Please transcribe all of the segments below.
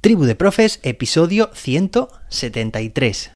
Tribu de Profes, episodio 173.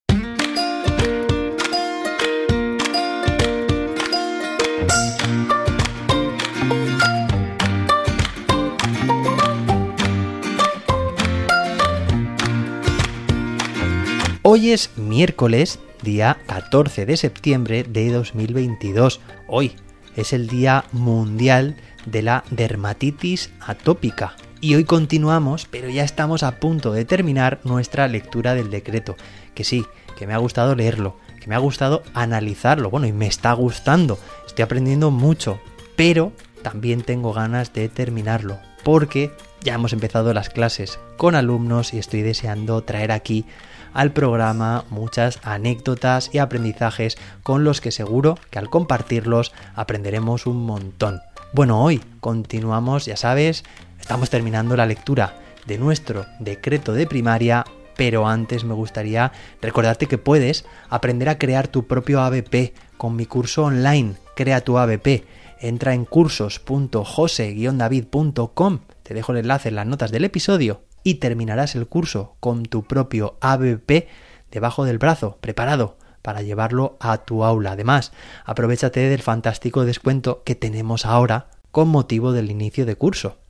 Hoy es miércoles, día 14 de septiembre de 2022. Hoy es el Día Mundial de la Dermatitis Atópica. Y hoy continuamos, pero ya estamos a punto de terminar nuestra lectura del decreto. Que sí, que me ha gustado leerlo, que me ha gustado analizarlo, bueno, y me está gustando, estoy aprendiendo mucho, pero también tengo ganas de terminarlo, porque ya hemos empezado las clases con alumnos y estoy deseando traer aquí al programa muchas anécdotas y aprendizajes con los que seguro que al compartirlos aprenderemos un montón. Bueno, hoy continuamos, ya sabes, estamos terminando la lectura de nuestro decreto de primaria, pero antes me gustaría recordarte que puedes aprender a crear tu propio ABP con mi curso online, Crea tu ABP. Entra en cursos.jose-david.com, te dejo el enlace en las notas del episodio y terminarás el curso con tu propio ABP debajo del brazo, preparado para llevarlo a tu aula. Además, aprovechate del fantástico descuento que tenemos ahora con motivo del inicio de curso.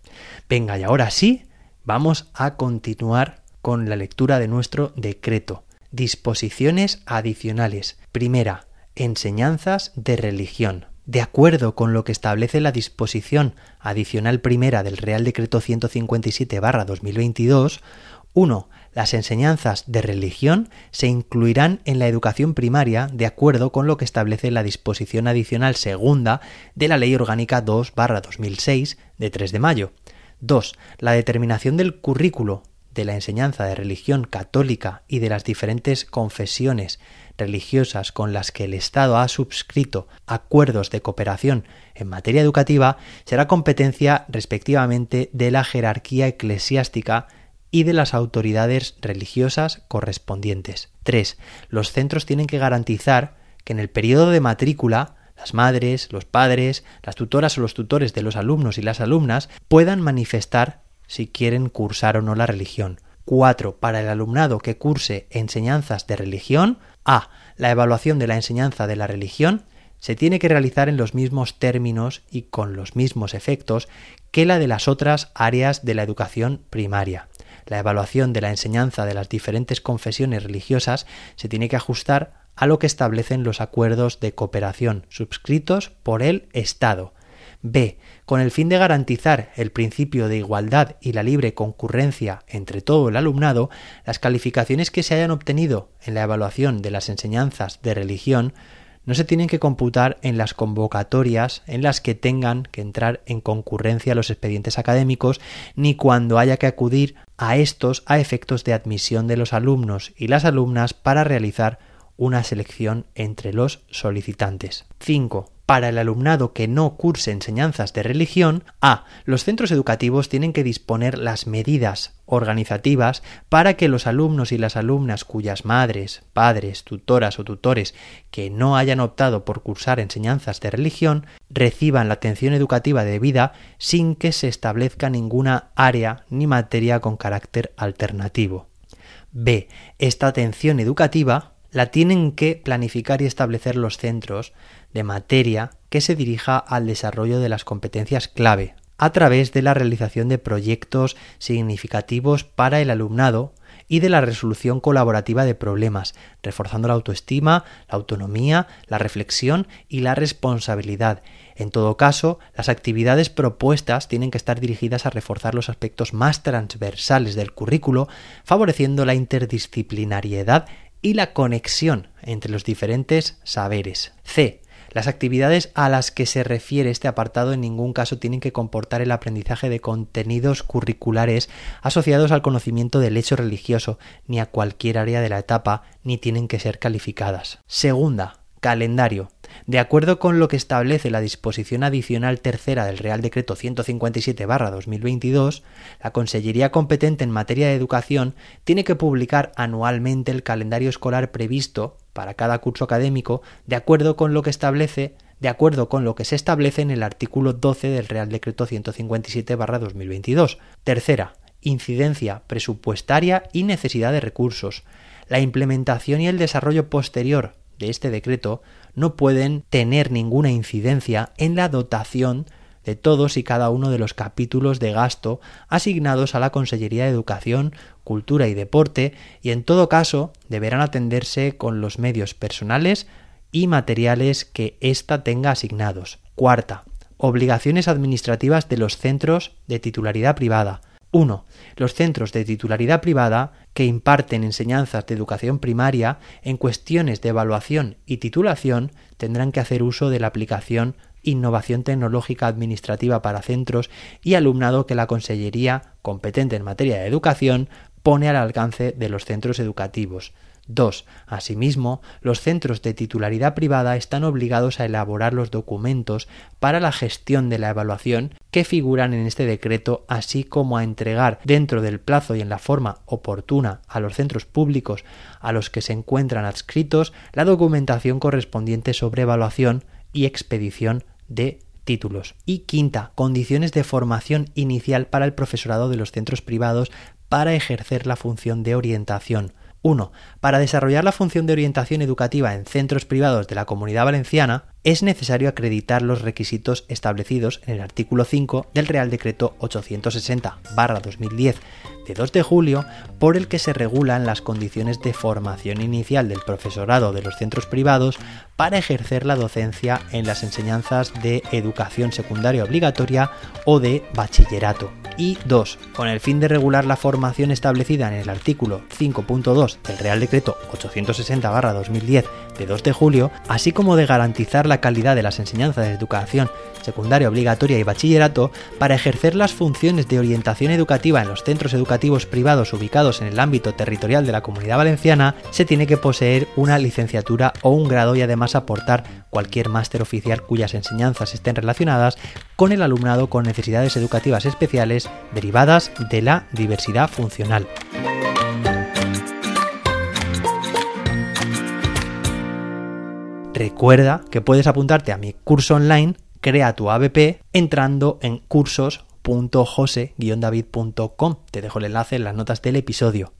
Venga, y ahora sí, vamos a continuar con la lectura de nuestro decreto. Disposiciones adicionales. Primera, enseñanzas de religión. De acuerdo con lo que establece la disposición adicional primera del Real Decreto 157-2022, 1. Las enseñanzas de religión se incluirán en la educación primaria de acuerdo con lo que establece la disposición adicional segunda de la Ley Orgánica 2-2006 de 3 de mayo. 2. La determinación del currículo de la enseñanza de religión católica y de las diferentes confesiones religiosas con las que el Estado ha suscrito acuerdos de cooperación en materia educativa será competencia respectivamente de la jerarquía eclesiástica y de las autoridades religiosas correspondientes. 3. Los centros tienen que garantizar que en el periodo de matrícula las madres, los padres, las tutoras o los tutores de los alumnos y las alumnas puedan manifestar si quieren cursar o no la religión. 4. Para el alumnado que curse enseñanzas de religión, A. La evaluación de la enseñanza de la religión se tiene que realizar en los mismos términos y con los mismos efectos que la de las otras áreas de la educación primaria. La evaluación de la enseñanza de las diferentes confesiones religiosas se tiene que ajustar a lo que establecen los acuerdos de cooperación suscritos por el Estado. B. Con el fin de garantizar el principio de igualdad y la libre concurrencia entre todo el alumnado, las calificaciones que se hayan obtenido en la evaluación de las enseñanzas de religión no se tienen que computar en las convocatorias en las que tengan que entrar en concurrencia los expedientes académicos, ni cuando haya que acudir a estos a efectos de admisión de los alumnos y las alumnas para realizar una selección entre los solicitantes. 5 para el alumnado que no curse enseñanzas de religión, A. Los centros educativos tienen que disponer las medidas organizativas para que los alumnos y las alumnas cuyas madres, padres, tutoras o tutores que no hayan optado por cursar enseñanzas de religión reciban la atención educativa debida sin que se establezca ninguna área ni materia con carácter alternativo. B. Esta atención educativa la tienen que planificar y establecer los centros de materia que se dirija al desarrollo de las competencias clave, a través de la realización de proyectos significativos para el alumnado y de la resolución colaborativa de problemas, reforzando la autoestima, la autonomía, la reflexión y la responsabilidad. En todo caso, las actividades propuestas tienen que estar dirigidas a reforzar los aspectos más transversales del currículo, favoreciendo la interdisciplinariedad y la conexión entre los diferentes saberes. C. Las actividades a las que se refiere este apartado en ningún caso tienen que comportar el aprendizaje de contenidos curriculares asociados al conocimiento del hecho religioso, ni a cualquier área de la etapa, ni tienen que ser calificadas. Segunda, calendario. De acuerdo con lo que establece la disposición adicional tercera del Real Decreto 157-2022, la Consellería competente en materia de educación tiene que publicar anualmente el calendario escolar previsto para cada curso académico de acuerdo con lo que establece de acuerdo con lo que se establece en el artículo 12 del Real Decreto 157-2022. Tercera, incidencia presupuestaria y necesidad de recursos. La implementación y el desarrollo posterior de este decreto no pueden tener ninguna incidencia en la dotación de todos y cada uno de los capítulos de gasto asignados a la Consellería de Educación, Cultura y Deporte y en todo caso deberán atenderse con los medios personales y materiales que ésta tenga asignados. Cuarta, obligaciones administrativas de los centros de titularidad privada. 1. Los centros de titularidad privada que imparten enseñanzas de educación primaria en cuestiones de evaluación y titulación tendrán que hacer uso de la aplicación Innovación Tecnológica Administrativa para Centros y Alumnado que la Consellería, competente en materia de educación, pone al alcance de los centros educativos. 2. Asimismo, los centros de titularidad privada están obligados a elaborar los documentos para la gestión de la evaluación que figuran en este decreto, así como a entregar dentro del plazo y en la forma oportuna a los centros públicos a los que se encuentran adscritos la documentación correspondiente sobre evaluación y expedición de títulos. Y quinta, condiciones de formación inicial para el profesorado de los centros privados para ejercer la función de orientación. 1. Para desarrollar la función de orientación educativa en centros privados de la Comunidad Valenciana, es necesario acreditar los requisitos establecidos en el artículo 5 del Real Decreto 860-2010 de 2 de julio, por el que se regulan las condiciones de formación inicial del profesorado de los centros privados para ejercer la docencia en las enseñanzas de educación secundaria obligatoria o de bachillerato. Y 2. Con el fin de regular la formación establecida en el artículo 5.2 del Real Decreto 860-2010 de 2 de julio, así como de garantizar la calidad de las enseñanzas de educación secundaria obligatoria y bachillerato para ejercer las funciones de orientación educativa en los centros educativos privados ubicados en el ámbito territorial de la Comunidad Valenciana, se tiene que poseer una licenciatura o un grado y además aportar cualquier máster oficial cuyas enseñanzas estén relacionadas con el alumnado con necesidades educativas especiales derivadas de la diversidad funcional. Recuerda que puedes apuntarte a mi curso online Crea tu ABP entrando en cursos.jose-david.com. Te dejo el enlace en las notas del episodio.